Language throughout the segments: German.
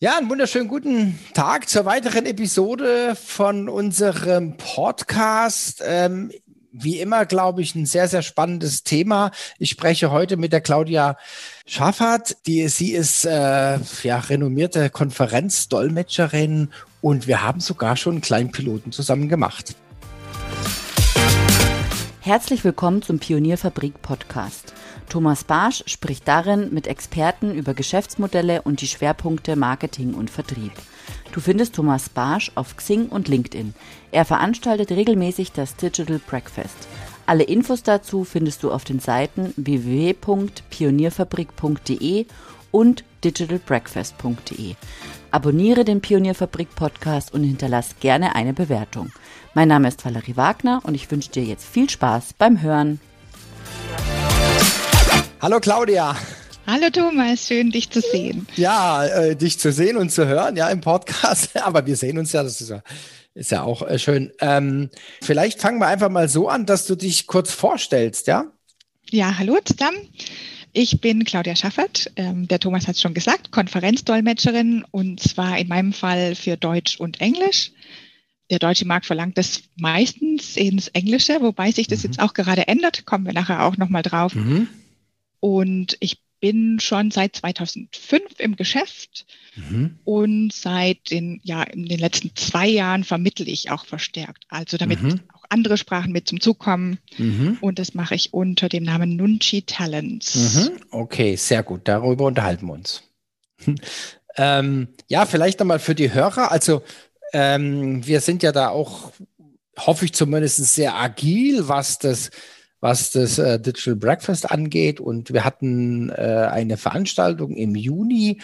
Ja, einen wunderschönen guten Tag zur weiteren Episode von unserem Podcast. Ähm, wie immer, glaube ich, ein sehr, sehr spannendes Thema. Ich spreche heute mit der Claudia Schaffert. Die, sie ist äh, ja, renommierte Konferenzdolmetscherin und wir haben sogar schon einen kleinen Piloten zusammen gemacht. Herzlich willkommen zum Pionierfabrik Podcast. Thomas Barsch spricht darin mit Experten über Geschäftsmodelle und die Schwerpunkte Marketing und Vertrieb. Du findest Thomas Barsch auf Xing und LinkedIn. Er veranstaltet regelmäßig das Digital Breakfast. Alle Infos dazu findest du auf den Seiten www.pionierfabrik.de und digitalbreakfast.de. Abonniere den Pionierfabrik Podcast und hinterlass gerne eine Bewertung. Mein Name ist Valerie Wagner und ich wünsche dir jetzt viel Spaß beim Hören. Hallo Claudia. Hallo Thomas, schön dich zu sehen. Ja, äh, dich zu sehen und zu hören, ja, im Podcast. Aber wir sehen uns ja, das ist ja, ist ja auch äh, schön. Ähm, vielleicht fangen wir einfach mal so an, dass du dich kurz vorstellst, ja? Ja, hallo zusammen. Ich bin Claudia Schaffert, ähm, der Thomas hat es schon gesagt, Konferenzdolmetscherin und zwar in meinem Fall für Deutsch und Englisch. Der deutsche Markt verlangt das meistens ins Englische, wobei sich das mhm. jetzt auch gerade ändert, kommen wir nachher auch nochmal drauf. Mhm. Und ich bin schon seit 2005 im Geschäft mhm. und seit den, ja, in den letzten zwei Jahren vermittle ich auch verstärkt. Also damit mhm. auch andere Sprachen mit zum Zug kommen. Mhm. Und das mache ich unter dem Namen Nunchi Talents. Mhm. Okay, sehr gut. Darüber unterhalten wir uns. ähm, ja, vielleicht nochmal für die Hörer. Also ähm, wir sind ja da auch, hoffe ich zumindest, sehr agil, was das was das äh, Digital Breakfast angeht. Und wir hatten äh, eine Veranstaltung im Juni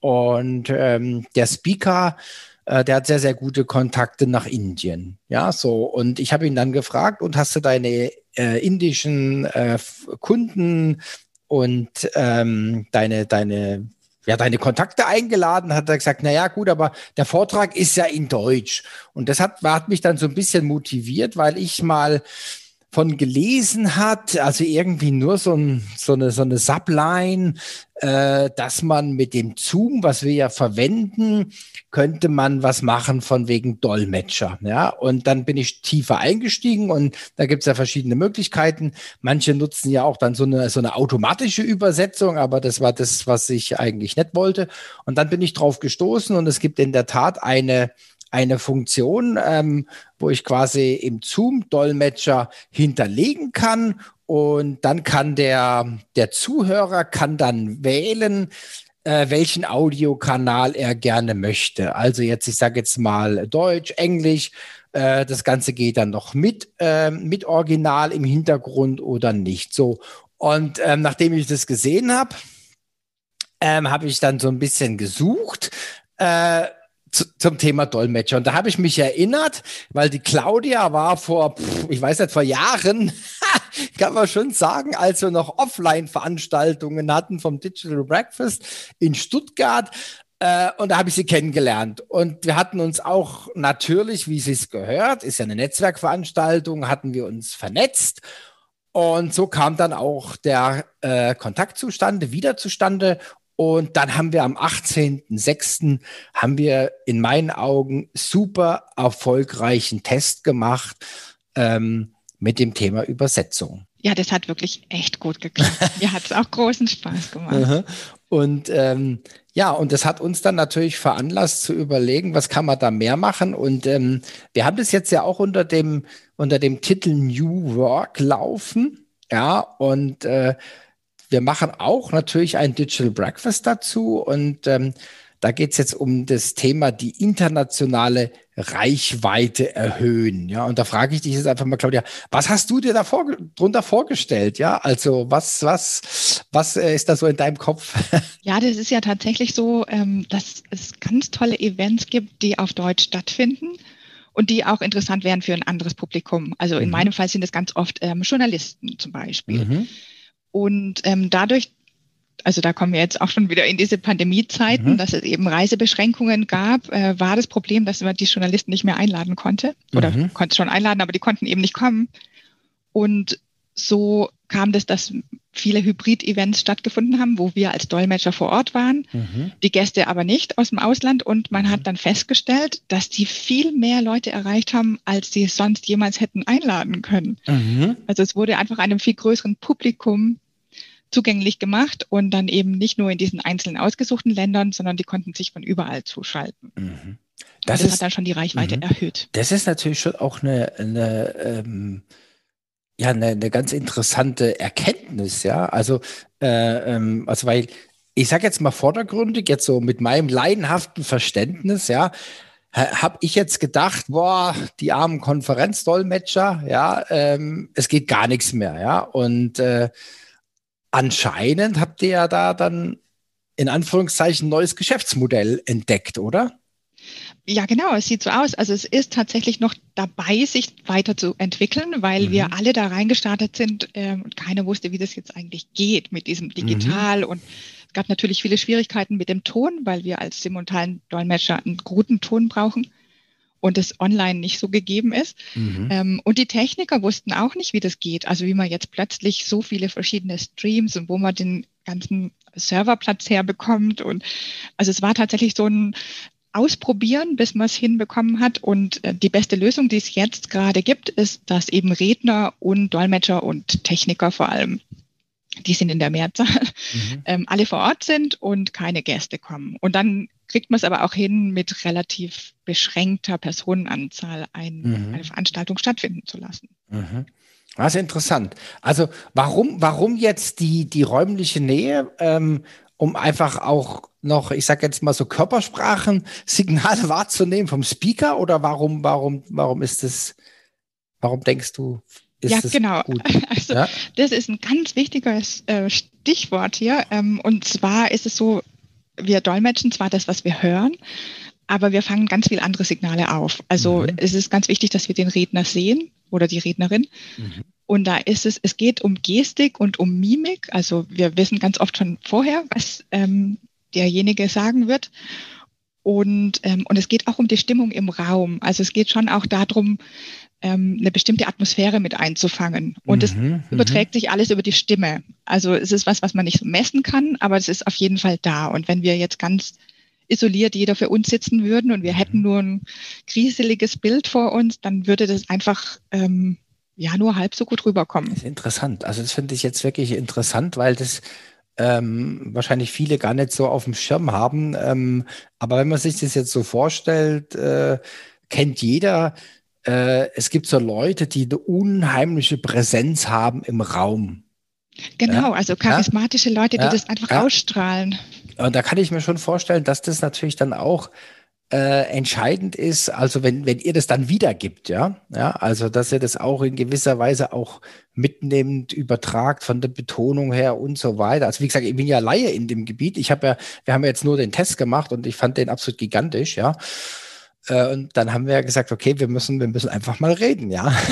und ähm, der Speaker, äh, der hat sehr, sehr gute Kontakte nach Indien. Ja, so. Und ich habe ihn dann gefragt, und hast du deine äh, indischen äh, Kunden und ähm, deine, deine ja, deine Kontakte eingeladen, hat er gesagt, na ja, gut, aber der Vortrag ist ja in Deutsch. Und das hat, hat mich dann so ein bisschen motiviert, weil ich mal von gelesen hat, also irgendwie nur so, ein, so eine, so eine Subline, äh, dass man mit dem Zoom, was wir ja verwenden, könnte man was machen von wegen Dolmetscher. Ja, und dann bin ich tiefer eingestiegen und da gibt es ja verschiedene Möglichkeiten. Manche nutzen ja auch dann so eine, so eine automatische Übersetzung, aber das war das, was ich eigentlich nicht wollte. Und dann bin ich drauf gestoßen und es gibt in der Tat eine eine Funktion, ähm, wo ich quasi im Zoom-Dolmetscher hinterlegen kann und dann kann der, der Zuhörer kann dann wählen, äh, welchen Audiokanal er gerne möchte. Also jetzt, ich sage jetzt mal Deutsch, Englisch, äh, das Ganze geht dann noch mit, äh, mit Original im Hintergrund oder nicht. So. Und ähm, nachdem ich das gesehen habe, ähm, habe ich dann so ein bisschen gesucht, äh, zum Thema Dolmetscher. Und da habe ich mich erinnert, weil die Claudia war vor, ich weiß nicht, vor Jahren, kann man schon sagen, als wir noch Offline-Veranstaltungen hatten vom Digital Breakfast in Stuttgart. Äh, und da habe ich sie kennengelernt. Und wir hatten uns auch natürlich, wie sie es gehört, ist ja eine Netzwerkveranstaltung, hatten wir uns vernetzt. Und so kam dann auch der äh, Kontakt wieder zustande. Und dann haben wir am 18.06. haben wir in meinen Augen super erfolgreichen Test gemacht ähm, mit dem Thema Übersetzung. Ja, das hat wirklich echt gut geklappt. Mir hat es auch großen Spaß gemacht. und ähm, ja, und das hat uns dann natürlich veranlasst zu überlegen, was kann man da mehr machen. Und ähm, wir haben das jetzt ja auch unter dem, unter dem Titel New Work laufen. Ja, und äh, wir machen auch natürlich ein Digital Breakfast dazu und ähm, da geht es jetzt um das Thema die internationale Reichweite erhöhen. Ja, und da frage ich dich jetzt einfach mal, Claudia, was hast du dir da vor, drunter vorgestellt? Ja, also was, was, was äh, ist da so in deinem Kopf? Ja, das ist ja tatsächlich so, ähm, dass es ganz tolle Events gibt, die auf Deutsch stattfinden und die auch interessant wären für ein anderes Publikum. Also in mhm. meinem Fall sind es ganz oft ähm, Journalisten zum Beispiel. Mhm. Und ähm, dadurch, also da kommen wir jetzt auch schon wieder in diese Pandemiezeiten, mhm. dass es eben Reisebeschränkungen gab, äh, war das Problem, dass man die Journalisten nicht mehr einladen konnte. Oder mhm. konnte schon einladen, aber die konnten eben nicht kommen. Und so kam das, dass viele Hybrid-Events stattgefunden haben, wo wir als Dolmetscher vor Ort waren, mhm. die Gäste aber nicht aus dem Ausland. Und man mhm. hat dann festgestellt, dass die viel mehr Leute erreicht haben, als sie sonst jemals hätten einladen können. Mhm. Also es wurde einfach einem viel größeren Publikum zugänglich gemacht und dann eben nicht nur in diesen einzelnen ausgesuchten Ländern, sondern die konnten sich von überall zuschalten. Mhm. Das, das ist, hat dann schon die Reichweite mhm. erhöht. Das ist natürlich schon auch eine, eine ähm, ja, eine, eine ganz interessante Erkenntnis, ja. Also, äh, ähm, also weil ich sage jetzt mal vordergründig, jetzt so mit meinem leidenhaften Verständnis, ja, habe ich jetzt gedacht, boah, die armen Konferenzdolmetscher, ja, ähm, es geht gar nichts mehr, ja. Und äh, anscheinend habt ihr ja da dann in Anführungszeichen ein neues Geschäftsmodell entdeckt, oder? Ja, genau, es sieht so aus. Also es ist tatsächlich noch dabei, sich weiterzuentwickeln, weil mhm. wir alle da reingestartet sind ähm, und keiner wusste, wie das jetzt eigentlich geht mit diesem Digital. Mhm. Und es gab natürlich viele Schwierigkeiten mit dem Ton, weil wir als simultanen Dolmetscher einen guten Ton brauchen und es online nicht so gegeben ist. Mhm. Ähm, und die Techniker wussten auch nicht, wie das geht. Also wie man jetzt plötzlich so viele verschiedene Streams und wo man den ganzen Serverplatz herbekommt. Und also es war tatsächlich so ein ausprobieren, bis man es hinbekommen hat. Und äh, die beste Lösung, die es jetzt gerade gibt, ist, dass eben Redner und Dolmetscher und Techniker vor allem, die sind in der Mehrzahl, mhm. ähm, alle vor Ort sind und keine Gäste kommen. Und dann kriegt man es aber auch hin, mit relativ beschränkter Personenanzahl ein, mhm. eine Veranstaltung stattfinden zu lassen. Mhm. Das ist interessant. Also warum, warum jetzt die, die räumliche Nähe? Ähm, um einfach auch noch, ich sage jetzt mal so Körpersprachen, Signale wahrzunehmen vom Speaker oder warum, warum, warum ist es, warum denkst du, ist ja, genau. Gut? Also ja? das ist ein ganz wichtiges äh, Stichwort hier. Ähm, und zwar ist es so, wir dolmetschen zwar das, was wir hören, aber wir fangen ganz viele andere Signale auf. Also mhm. es ist ganz wichtig, dass wir den Redner sehen oder die Rednerin. Mhm. Und da ist es, es geht um Gestik und um Mimik. Also wir wissen ganz oft schon vorher, was ähm, derjenige sagen wird. Und, ähm, und es geht auch um die Stimmung im Raum. Also es geht schon auch darum, ähm, eine bestimmte Atmosphäre mit einzufangen. Und es mhm, mhm, überträgt sich alles über die Stimme. Also es ist was, was man nicht messen kann, aber es ist auf jeden Fall da. Und wenn wir jetzt ganz isoliert jeder für uns sitzen würden und wir hätten nur ein kriseliges Bild vor uns, dann würde das einfach ähm, ja nur halb so gut rüberkommen. Das ist interessant. Also das finde ich jetzt wirklich interessant, weil das ähm, wahrscheinlich viele gar nicht so auf dem Schirm haben. Ähm, aber wenn man sich das jetzt so vorstellt, äh, kennt jeder, äh, es gibt so Leute, die eine unheimliche Präsenz haben im Raum. Genau, ja? also charismatische ja? Leute, die ja? das einfach ausstrahlen. Und da kann ich mir schon vorstellen, dass das natürlich dann auch äh, entscheidend ist, also wenn, wenn ihr das dann wiedergibt, ja, ja, also dass ihr das auch in gewisser Weise auch mitnehmend übertragt von der Betonung her und so weiter. Also wie gesagt, ich bin ja Laie in dem Gebiet. Ich habe ja, wir haben ja jetzt nur den Test gemacht und ich fand den absolut gigantisch, ja. Äh, und dann haben wir ja gesagt, okay, wir müssen, wir müssen einfach mal reden, ja.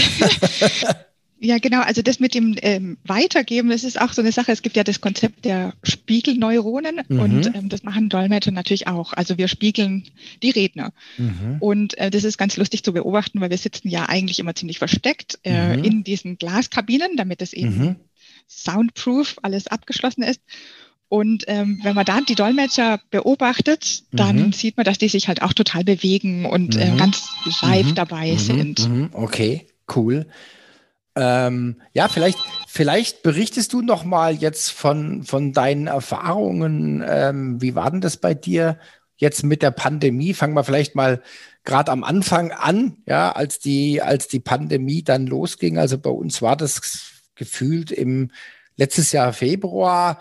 Ja, genau. Also das mit dem ähm, Weitergeben, das ist auch so eine Sache. Es gibt ja das Konzept der Spiegelneuronen mhm. und ähm, das machen Dolmetscher natürlich auch. Also wir spiegeln die Redner. Mhm. Und äh, das ist ganz lustig zu beobachten, weil wir sitzen ja eigentlich immer ziemlich versteckt äh, mhm. in diesen Glaskabinen, damit es eben mhm. soundproof alles abgeschlossen ist. Und ähm, wenn man da die Dolmetscher beobachtet, dann mhm. sieht man, dass die sich halt auch total bewegen und äh, mhm. ganz live dabei sind. Okay, cool. Ähm, ja, vielleicht, vielleicht berichtest du noch mal jetzt von, von deinen Erfahrungen. Ähm, wie war denn das bei dir jetzt mit der Pandemie? Fangen wir vielleicht mal gerade am Anfang an, ja, als die, als die Pandemie dann losging. Also bei uns war das gefühlt im letztes Jahr Februar,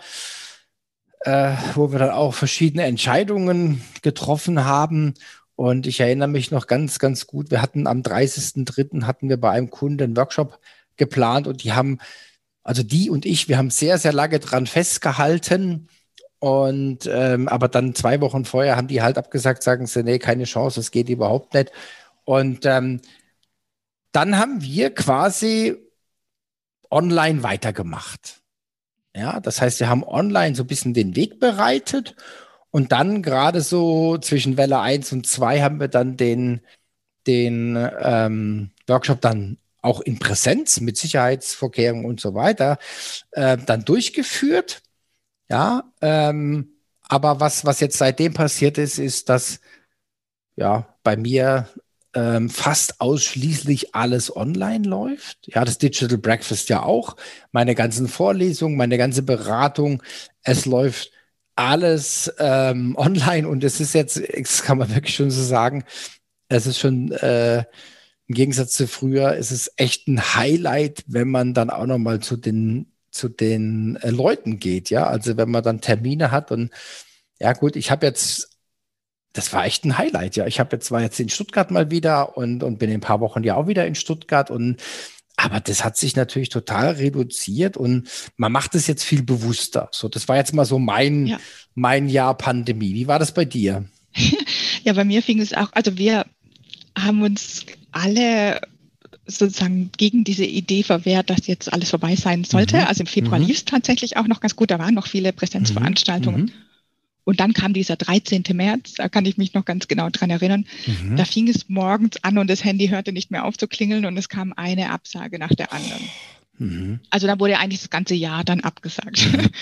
äh, wo wir dann auch verschiedene Entscheidungen getroffen haben. Und ich erinnere mich noch ganz, ganz gut. Wir hatten am 30.03. hatten wir bei einem Kunden einen Workshop geplant und die haben, also die und ich, wir haben sehr, sehr lange dran festgehalten. Und ähm, aber dann zwei Wochen vorher haben die halt abgesagt, sagen sie, nee, keine Chance, es geht überhaupt nicht. Und ähm, dann haben wir quasi online weitergemacht. Ja, das heißt, wir haben online so ein bisschen den Weg bereitet und dann gerade so zwischen Welle 1 und 2 haben wir dann den, den ähm, Workshop dann auch in Präsenz mit Sicherheitsvorkehrungen und so weiter äh, dann durchgeführt. Ja, ähm, aber was, was jetzt seitdem passiert ist, ist, dass ja bei mir ähm, fast ausschließlich alles online läuft. Ja, das Digital Breakfast ja auch. Meine ganzen Vorlesungen, meine ganze Beratung, es läuft alles ähm, online und es ist jetzt, das kann man wirklich schon so sagen, es ist schon äh, im Gegensatz zu früher, es ist echt ein Highlight, wenn man dann auch noch mal zu den zu den äh, Leuten geht, ja. Also wenn man dann Termine hat und ja gut, ich habe jetzt das war echt ein Highlight, ja. Ich habe jetzt war jetzt in Stuttgart mal wieder und, und bin in ein paar Wochen ja auch wieder in Stuttgart und aber das hat sich natürlich total reduziert und man macht es jetzt viel bewusster. So, das war jetzt mal so mein, ja. mein Jahr Pandemie. Wie war das bei dir? ja, bei mir fing es auch, also wir haben uns alle sozusagen gegen diese Idee verwehrt, dass jetzt alles vorbei sein sollte. Mhm. Also im Februar mhm. lief es tatsächlich auch noch ganz gut. Da waren noch viele Präsenzveranstaltungen. Mhm. Und dann kam dieser 13. März, da kann ich mich noch ganz genau dran erinnern. Mhm. Da fing es morgens an und das Handy hörte nicht mehr auf zu klingeln und es kam eine Absage nach der anderen. Mhm. Also da wurde eigentlich das ganze Jahr dann abgesagt. Mhm.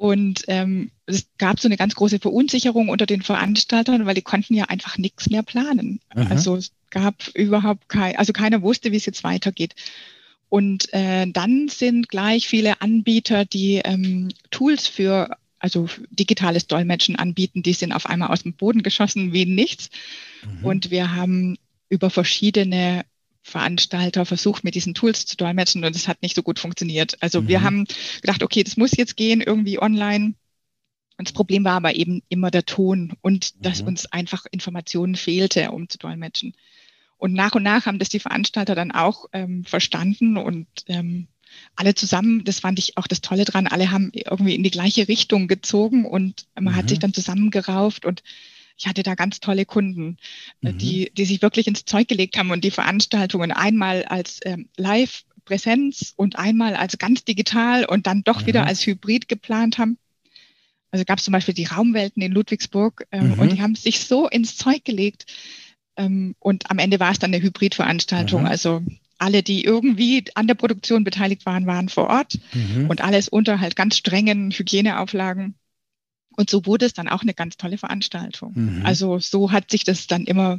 Und ähm, es gab so eine ganz große Verunsicherung unter den Veranstaltern, weil die konnten ja einfach nichts mehr planen. Also es gab überhaupt kein, also keiner wusste, wie es jetzt weitergeht. Und äh, dann sind gleich viele Anbieter, die ähm, Tools für also digitales Dolmetschen anbieten, die sind auf einmal aus dem Boden geschossen wie nichts. Mhm. Und wir haben über verschiedene Veranstalter versucht, mit diesen Tools zu dolmetschen und es hat nicht so gut funktioniert. Also mhm. wir haben gedacht, okay, das muss jetzt gehen, irgendwie online. Und das Problem war aber eben immer der Ton und mhm. dass uns einfach Informationen fehlte, um zu dolmetschen. Und nach und nach haben das die Veranstalter dann auch ähm, verstanden und ähm, alle zusammen, das fand ich auch das Tolle dran, alle haben irgendwie in die gleiche Richtung gezogen und man mhm. hat sich mhm. dann zusammengerauft und ich hatte da ganz tolle Kunden, äh, mhm. die, die sich wirklich ins Zeug gelegt haben und die Veranstaltungen einmal als ähm, Live-Präsenz und einmal als ganz digital und dann doch mhm. wieder als Hybrid geplant haben. Also gab es zum Beispiel die Raumwelten in Ludwigsburg ähm, und mhm. die haben sich so ins Zeug gelegt. Ähm, und am Ende war es dann eine Hybridveranstaltung. Mhm. Also alle, die irgendwie an der Produktion beteiligt waren, waren vor Ort mhm. und alles unter halt ganz strengen Hygieneauflagen. Und so wurde es dann auch eine ganz tolle Veranstaltung. Mhm. Also so hat sich das dann immer,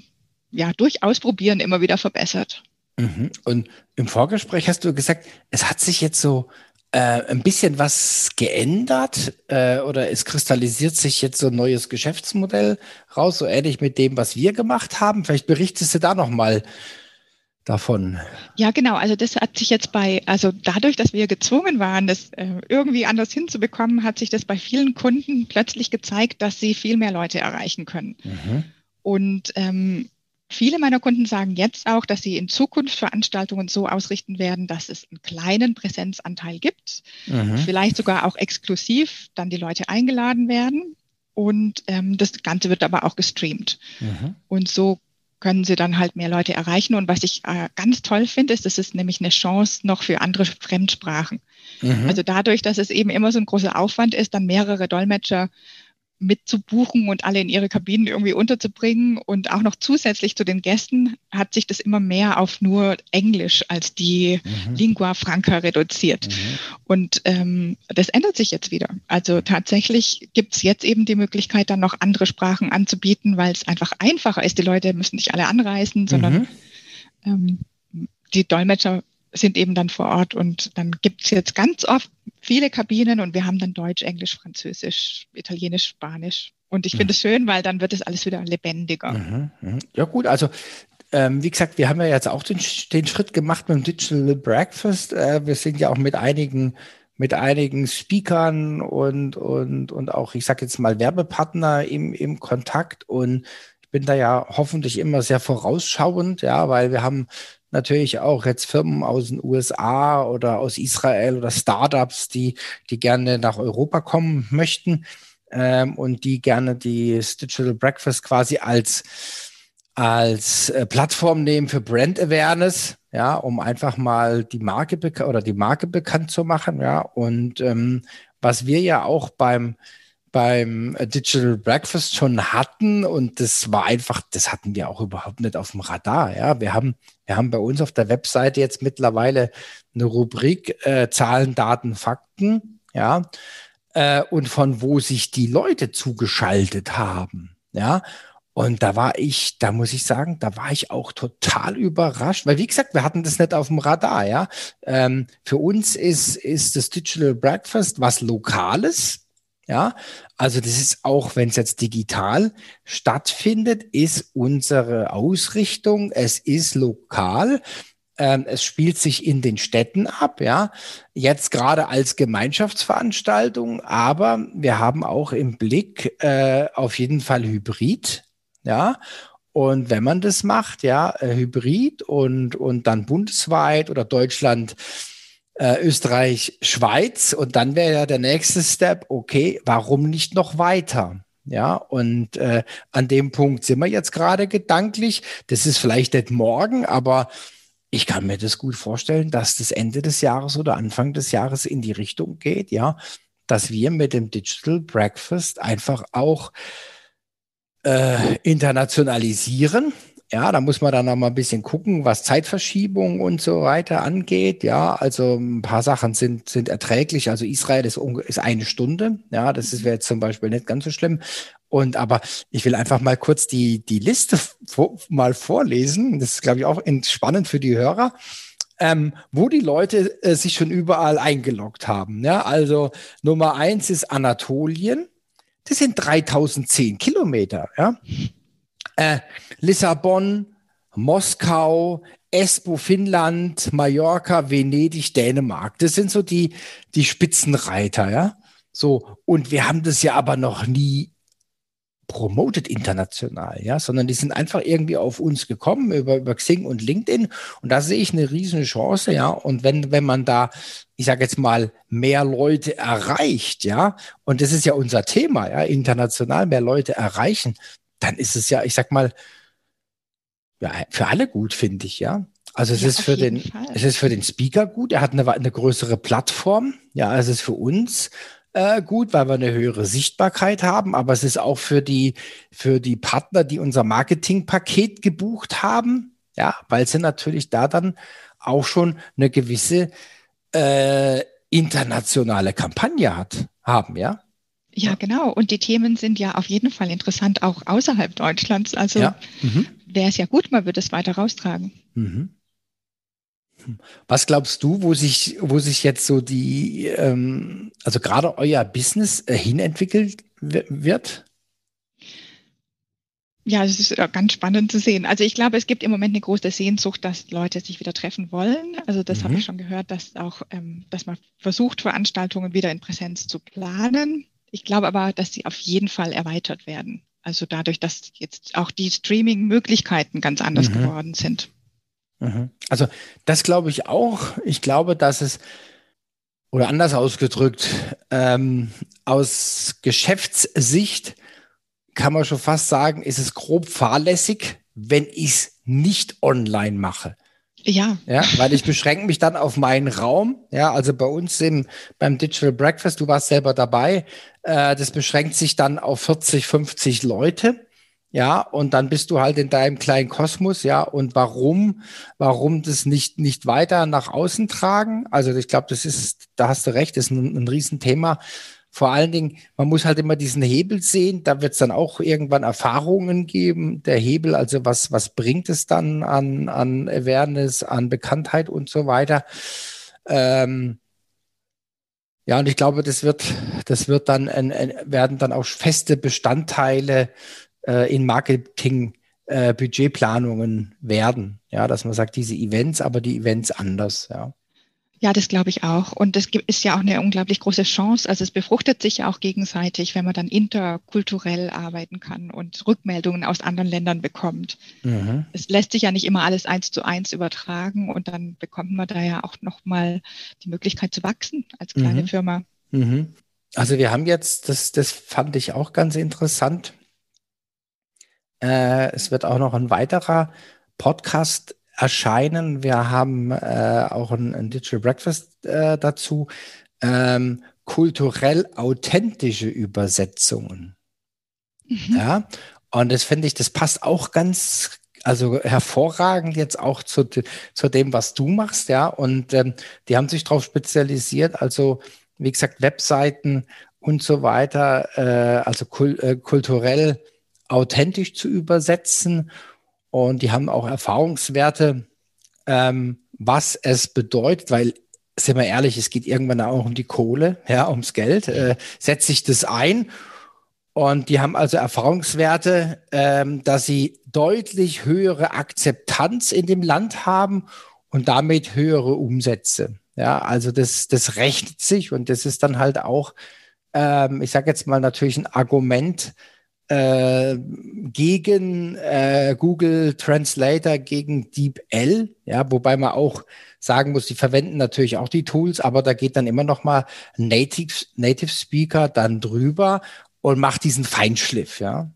ja, durch Ausprobieren immer wieder verbessert. Mhm. Und im Vorgespräch hast du gesagt, es hat sich jetzt so äh, ein bisschen was geändert äh, oder es kristallisiert sich jetzt so ein neues Geschäftsmodell raus, so ähnlich mit dem, was wir gemacht haben. Vielleicht berichtest du da noch mal davon? Ja, genau. Also das hat sich jetzt bei, also dadurch, dass wir gezwungen waren, das äh, irgendwie anders hinzubekommen, hat sich das bei vielen Kunden plötzlich gezeigt, dass sie viel mehr Leute erreichen können. Mhm. Und ähm, viele meiner Kunden sagen jetzt auch, dass sie in Zukunft Veranstaltungen so ausrichten werden, dass es einen kleinen Präsenzanteil gibt, mhm. vielleicht sogar auch exklusiv dann die Leute eingeladen werden. Und ähm, das Ganze wird aber auch gestreamt. Mhm. Und so können sie dann halt mehr Leute erreichen. Und was ich äh, ganz toll finde, ist, das ist nämlich eine Chance noch für andere Fremdsprachen. Mhm. Also dadurch, dass es eben immer so ein großer Aufwand ist, dann mehrere Dolmetscher mitzubuchen und alle in ihre Kabinen irgendwie unterzubringen. Und auch noch zusätzlich zu den Gästen hat sich das immer mehr auf nur Englisch als die mhm. Lingua Franca reduziert. Mhm. Und ähm, das ändert sich jetzt wieder. Also tatsächlich gibt es jetzt eben die Möglichkeit, dann noch andere Sprachen anzubieten, weil es einfach einfacher ist. Die Leute müssen nicht alle anreisen, sondern mhm. ähm, die Dolmetscher sind eben dann vor Ort und dann gibt es jetzt ganz oft viele Kabinen und wir haben dann Deutsch, Englisch, Französisch, Italienisch, Spanisch. Und ich finde es mhm. schön, weil dann wird es alles wieder lebendiger. Mhm, mhm. Ja gut, also ähm, wie gesagt, wir haben ja jetzt auch den, den Schritt gemacht mit dem Digital Breakfast. Äh, wir sind ja auch mit einigen mit einigen Speakern und, und, und auch, ich sage jetzt mal, Werbepartner im, im Kontakt und ich bin da ja hoffentlich immer sehr vorausschauend, ja, weil wir haben natürlich auch jetzt Firmen aus den USA oder aus Israel oder Startups, die, die gerne nach Europa kommen möchten ähm, und die gerne die Digital Breakfast quasi als, als äh, Plattform nehmen für Brand Awareness, ja, um einfach mal die Marke oder die Marke bekannt zu machen, ja. Und ähm, was wir ja auch beim beim Digital Breakfast schon hatten und das war einfach, das hatten wir auch überhaupt nicht auf dem Radar. Ja, wir haben, wir haben bei uns auf der Webseite jetzt mittlerweile eine Rubrik äh, Zahlen, Daten, Fakten. Ja, äh, und von wo sich die Leute zugeschaltet haben. Ja, und da war ich, da muss ich sagen, da war ich auch total überrascht, weil wie gesagt, wir hatten das nicht auf dem Radar, ja. Ähm, für uns ist, ist das Digital Breakfast was Lokales, ja. Also das ist auch, wenn es jetzt digital stattfindet, ist unsere Ausrichtung, es ist lokal. Ähm, es spielt sich in den Städten ab, ja. Jetzt gerade als Gemeinschaftsveranstaltung, aber wir haben auch im Blick äh, auf jeden Fall Hybrid ja. Und wenn man das macht, ja, äh, Hybrid und, und dann bundesweit oder Deutschland, äh, Österreich, Schweiz und dann wäre ja der nächste Step, okay, warum nicht noch weiter? Ja, und äh, an dem Punkt sind wir jetzt gerade gedanklich. Das ist vielleicht nicht morgen, aber ich kann mir das gut vorstellen, dass das Ende des Jahres oder Anfang des Jahres in die Richtung geht, ja, dass wir mit dem Digital Breakfast einfach auch äh, internationalisieren. Ja, da muss man dann noch mal ein bisschen gucken, was Zeitverschiebung und so weiter angeht. Ja, also ein paar Sachen sind, sind erträglich. Also Israel ist, ist eine Stunde. Ja, das wäre jetzt zum Beispiel nicht ganz so schlimm. Und aber ich will einfach mal kurz die, die Liste vor, mal vorlesen. Das ist, glaube ich, auch spannend für die Hörer. Ähm, wo die Leute äh, sich schon überall eingeloggt haben. Ja, also Nummer eins ist Anatolien. Das sind 3010 Kilometer. Ja? Äh, Lissabon, Moskau, Espoo, Finnland, Mallorca, Venedig, Dänemark. Das sind so die, die Spitzenreiter, ja. So. Und wir haben das ja aber noch nie promoted international, ja, sondern die sind einfach irgendwie auf uns gekommen über, über Xing und LinkedIn. Und da sehe ich eine riesige Chance, ja. Und wenn, wenn man da, ich sage jetzt mal, mehr Leute erreicht, ja, und das ist ja unser Thema, ja, international mehr Leute erreichen, dann ist es ja, ich sag mal, ja, für alle gut, finde ich, ja. Also es ja, ist für den, Fall. es ist für den Speaker gut. Er hat eine, eine größere Plattform. Ja, es ist für uns äh, gut, weil wir eine höhere Sichtbarkeit haben, aber es ist auch für die, für die Partner, die unser Marketingpaket gebucht haben, ja, weil sie natürlich da dann auch schon eine gewisse äh, internationale Kampagne hat, haben, ja. Ja, genau. Und die Themen sind ja auf jeden Fall interessant, auch außerhalb Deutschlands. Also ja. mhm. wäre es ja gut, man würde es weiter raustragen. Mhm. Was glaubst du, wo sich, wo sich jetzt so die, ähm, also gerade euer Business äh, hinentwickelt wird? Ja, es ist ganz spannend zu sehen. Also ich glaube, es gibt im Moment eine große Sehnsucht, dass Leute sich wieder treffen wollen. Also das mhm. habe ich schon gehört, dass auch, ähm, dass man versucht, Veranstaltungen wieder in Präsenz zu planen. Ich glaube aber, dass sie auf jeden Fall erweitert werden. Also dadurch, dass jetzt auch die Streaming-Möglichkeiten ganz anders mhm. geworden sind. Mhm. Also das glaube ich auch. Ich glaube, dass es, oder anders ausgedrückt, ähm, aus Geschäftssicht kann man schon fast sagen, ist es grob fahrlässig, wenn ich es nicht online mache. Ja. Ja, weil ich beschränke mich dann auf meinen Raum. Ja, also bei uns im, beim Digital Breakfast, du warst selber dabei, äh, das beschränkt sich dann auf 40, 50 Leute. Ja, und dann bist du halt in deinem kleinen Kosmos, ja. Und warum, warum das nicht, nicht weiter nach außen tragen? Also ich glaube, das ist, da hast du recht, ist ein, ein Riesenthema. Vor allen Dingen, man muss halt immer diesen Hebel sehen. Da wird es dann auch irgendwann Erfahrungen geben. Der Hebel, also was, was bringt es dann an, an Awareness, an Bekanntheit und so weiter. Ähm, ja, und ich glaube, das wird, das wird dann, werden dann auch feste Bestandteile äh, in Marketing äh, Budgetplanungen werden. Ja, dass man sagt, diese Events, aber die Events anders, ja. Ja, das glaube ich auch. Und das ist ja auch eine unglaublich große Chance. Also es befruchtet sich ja auch gegenseitig, wenn man dann interkulturell arbeiten kann und Rückmeldungen aus anderen Ländern bekommt. Mhm. Es lässt sich ja nicht immer alles eins zu eins übertragen und dann bekommt man da ja auch nochmal die Möglichkeit zu wachsen als kleine mhm. Firma. Mhm. Also wir haben jetzt, das, das fand ich auch ganz interessant. Äh, es wird auch noch ein weiterer Podcast erscheinen. Wir haben äh, auch ein, ein, Digital Breakfast äh, dazu, ähm, kulturell authentische Übersetzungen. Mhm. Ja, und das finde ich, das passt auch ganz, also hervorragend jetzt auch zu, zu dem, was du machst, ja. Und ähm, die haben sich darauf spezialisiert, also wie gesagt, Webseiten und so weiter, äh, also kul äh, kulturell authentisch zu übersetzen. Und die haben auch Erfahrungswerte, ähm, was es bedeutet, weil sind wir ehrlich, es geht irgendwann auch um die Kohle, ja, ums Geld. Äh, setzt sich das ein? Und die haben also Erfahrungswerte, ähm, dass sie deutlich höhere Akzeptanz in dem Land haben und damit höhere Umsätze. Ja, also das, das rechnet sich und das ist dann halt auch, ähm, ich sage jetzt mal natürlich ein Argument äh, gegen äh, Google Translator, gegen DeepL, ja, wobei man auch sagen muss, die verwenden natürlich auch die Tools, aber da geht dann immer noch mal Native, Native Speaker dann drüber und macht diesen Feinschliff, ja.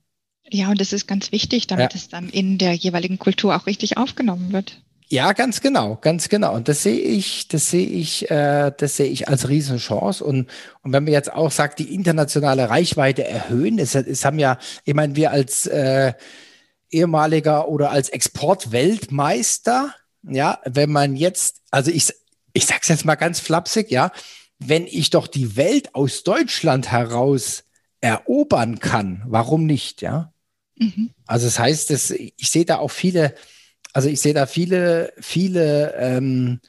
Ja, und das ist ganz wichtig, damit ja. es dann in der jeweiligen Kultur auch richtig aufgenommen wird. Ja, ganz genau, ganz genau. Und das sehe ich, das sehe ich, äh, das sehe ich als Riesenchance. Und, und wenn man jetzt auch sagt, die internationale Reichweite erhöhen, es, es haben ja, ich meine, wir als äh, ehemaliger oder als Exportweltmeister, ja, wenn man jetzt, also ich, ich sag's jetzt mal ganz flapsig, ja, wenn ich doch die Welt aus Deutschland heraus erobern kann, warum nicht, ja? Mhm. Also das heißt, dass ich sehe da auch viele, also ich sehe da viele, viele ähm,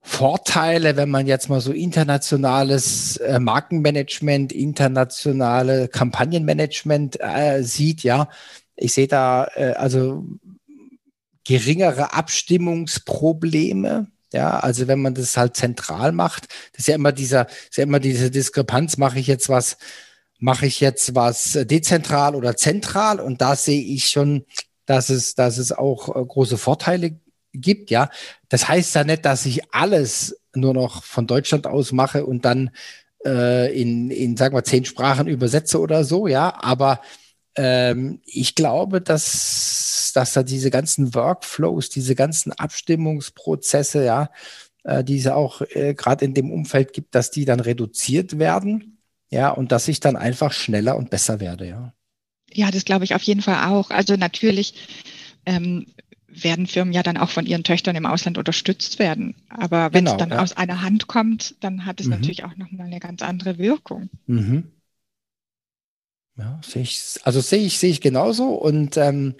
Vorteile, wenn man jetzt mal so internationales äh, Markenmanagement, internationale Kampagnenmanagement äh, sieht, ja. Ich sehe da äh, also geringere Abstimmungsprobleme. Ja, also wenn man das halt zentral macht, das ist ja immer dieser, ist ja immer diese Diskrepanz, mache ich jetzt was mache ich jetzt was dezentral oder zentral und da sehe ich schon, dass es, dass es auch äh, große Vorteile gibt, ja. Das heißt ja nicht, dass ich alles nur noch von Deutschland aus mache und dann äh, in, in, sagen wir, zehn Sprachen übersetze oder so, ja. Aber ähm, ich glaube, dass, dass da diese ganzen Workflows, diese ganzen Abstimmungsprozesse, ja, äh, die es auch äh, gerade in dem Umfeld gibt, dass die dann reduziert werden ja, und dass ich dann einfach schneller und besser werde, ja. Ja, das glaube ich auf jeden Fall auch. Also natürlich ähm, werden Firmen ja dann auch von ihren Töchtern im Ausland unterstützt werden. Aber wenn genau, es dann ja. aus einer Hand kommt, dann hat es mhm. natürlich auch nochmal eine ganz andere Wirkung. Mhm. Ja, sehe ich, also sehe ich, sehe ich genauso. Und ähm,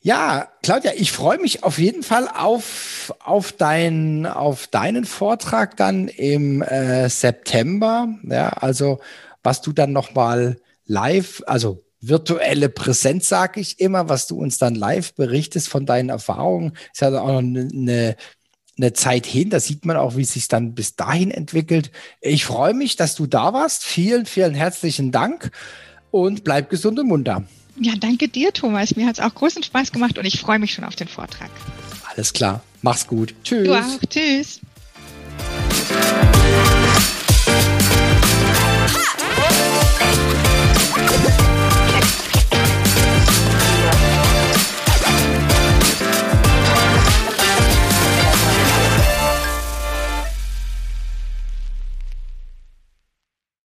ja, Claudia, ich freue mich auf jeden Fall auf, auf, dein, auf deinen Vortrag dann im äh, September. Ja, also was du dann nochmal live, also virtuelle Präsenz, sage ich immer, was du uns dann live berichtest von deinen Erfahrungen. Ist ja auch noch eine, eine Zeit hin. Da sieht man auch, wie es sich dann bis dahin entwickelt. Ich freue mich, dass du da warst. Vielen, vielen herzlichen Dank und bleib gesund und munter. Ja, danke dir, Thomas. Mir hat es auch großen Spaß gemacht und ich freue mich schon auf den Vortrag. Alles klar. Mach's gut. Tschüss. Du auch. Tschüss.